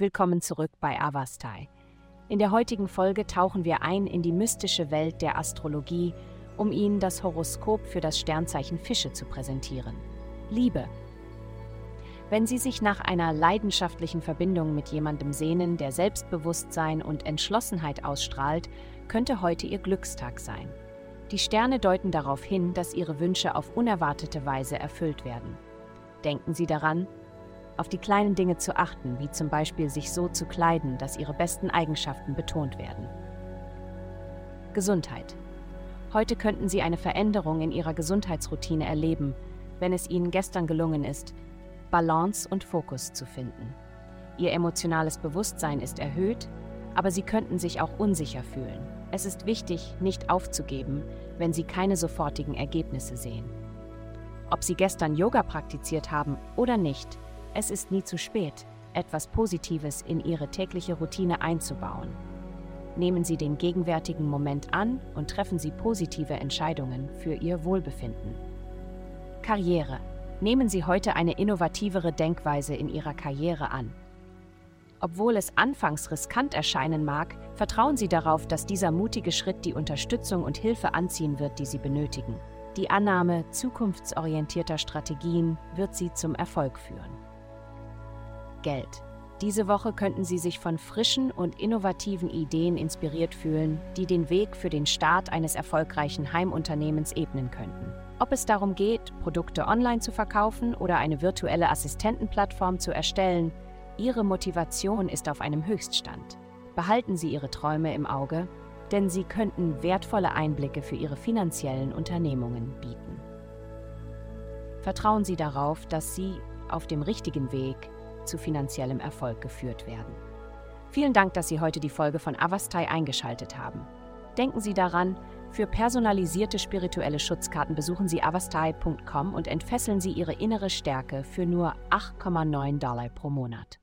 Willkommen zurück bei Avastai. In der heutigen Folge tauchen wir ein in die mystische Welt der Astrologie, um Ihnen das Horoskop für das Sternzeichen Fische zu präsentieren. Liebe. Wenn Sie sich nach einer leidenschaftlichen Verbindung mit jemandem sehnen, der Selbstbewusstsein und Entschlossenheit ausstrahlt, könnte heute Ihr Glückstag sein. Die Sterne deuten darauf hin, dass Ihre Wünsche auf unerwartete Weise erfüllt werden. Denken Sie daran, auf die kleinen Dinge zu achten, wie zum Beispiel sich so zu kleiden, dass Ihre besten Eigenschaften betont werden. Gesundheit. Heute könnten Sie eine Veränderung in Ihrer Gesundheitsroutine erleben, wenn es Ihnen gestern gelungen ist, Balance und Fokus zu finden. Ihr emotionales Bewusstsein ist erhöht, aber Sie könnten sich auch unsicher fühlen. Es ist wichtig, nicht aufzugeben, wenn Sie keine sofortigen Ergebnisse sehen. Ob Sie gestern Yoga praktiziert haben oder nicht, es ist nie zu spät, etwas Positives in Ihre tägliche Routine einzubauen. Nehmen Sie den gegenwärtigen Moment an und treffen Sie positive Entscheidungen für Ihr Wohlbefinden. Karriere. Nehmen Sie heute eine innovativere Denkweise in Ihrer Karriere an. Obwohl es anfangs riskant erscheinen mag, vertrauen Sie darauf, dass dieser mutige Schritt die Unterstützung und Hilfe anziehen wird, die Sie benötigen. Die Annahme zukunftsorientierter Strategien wird Sie zum Erfolg führen. Geld. Diese Woche könnten Sie sich von frischen und innovativen Ideen inspiriert fühlen, die den Weg für den Start eines erfolgreichen Heimunternehmens ebnen könnten. Ob es darum geht, Produkte online zu verkaufen oder eine virtuelle Assistentenplattform zu erstellen, Ihre Motivation ist auf einem Höchststand. Behalten Sie Ihre Träume im Auge, denn sie könnten wertvolle Einblicke für Ihre finanziellen Unternehmungen bieten. Vertrauen Sie darauf, dass Sie auf dem richtigen Weg zu finanziellem Erfolg geführt werden. Vielen Dank, dass Sie heute die Folge von Avastai eingeschaltet haben. Denken Sie daran, für personalisierte spirituelle Schutzkarten besuchen Sie avastai.com und entfesseln Sie Ihre innere Stärke für nur 8,9 Dollar pro Monat.